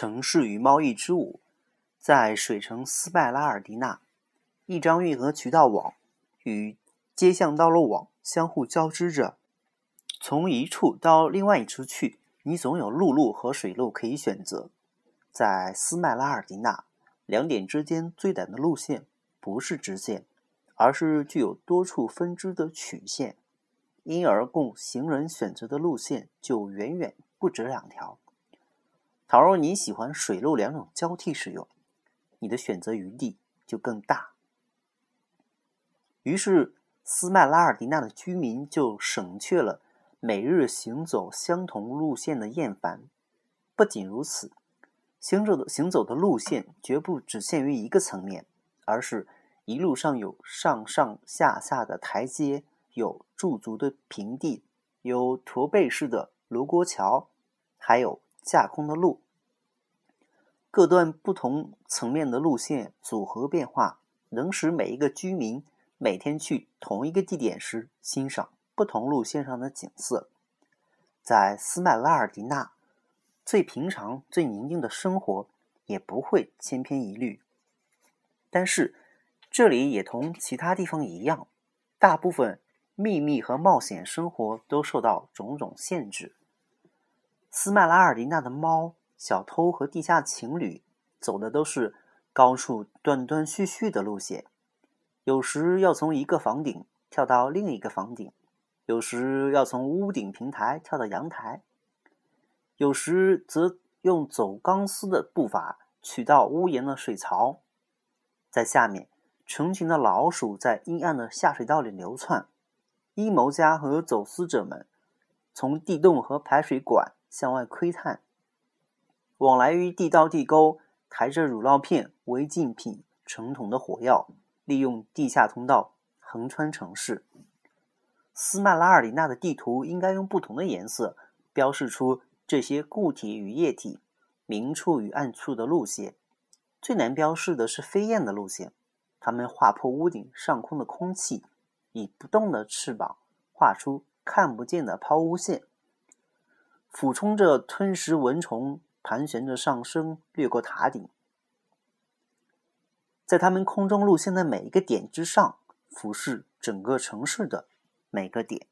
城市与贸易之舞，在水城斯拜拉尔迪纳，一张运河渠道网与街巷道路网相互交织着。从一处到另外一处去，你总有陆路和水路可以选择。在斯麦拉尔迪纳，两点之间最短的路线不是直线，而是具有多处分支的曲线，因而供行人选择的路线就远远不止两条。倘若你喜欢水陆两种交替使用，你的选择余地就更大。于是，斯麦拉尔迪纳的居民就省却了每日行走相同路线的厌烦。不仅如此，行走的行走的路线绝不只限于一个层面，而是一路上有上上下下的台阶，有驻足的平地，有驼背式的卢沟桥，还有。架空的路，各段不同层面的路线组合变化，能使每一个居民每天去同一个地点时欣赏不同路线上的景色。在斯麦拉尔迪纳，最平常、最宁静的生活也不会千篇一律。但是，这里也同其他地方一样，大部分秘密和冒险生活都受到种种限制。斯麦拉尔迪纳的猫、小偷和地下情侣走的都是高处断断续续的路线，有时要从一个房顶跳到另一个房顶，有时要从屋顶平台跳到阳台，有时则用走钢丝的步伐取到屋檐的水槽。在下面，成群的老鼠在阴暗的下水道里流窜，阴谋家和走私者们从地洞和排水管。向外窥探，往来于地道地沟，抬着乳酪片、违禁品、成桶的火药，利用地下通道横穿城市。斯曼拉尔里纳的地图应该用不同的颜色标示出这些固体与液体、明处与暗处的路线。最难标示的是飞燕的路线，它们划破屋顶上空的空气，以不动的翅膀画出看不见的抛物线。俯冲着吞食蚊虫，盘旋着上升，掠过塔顶，在他们空中路线的每一个点之上，俯视整个城市的每个点。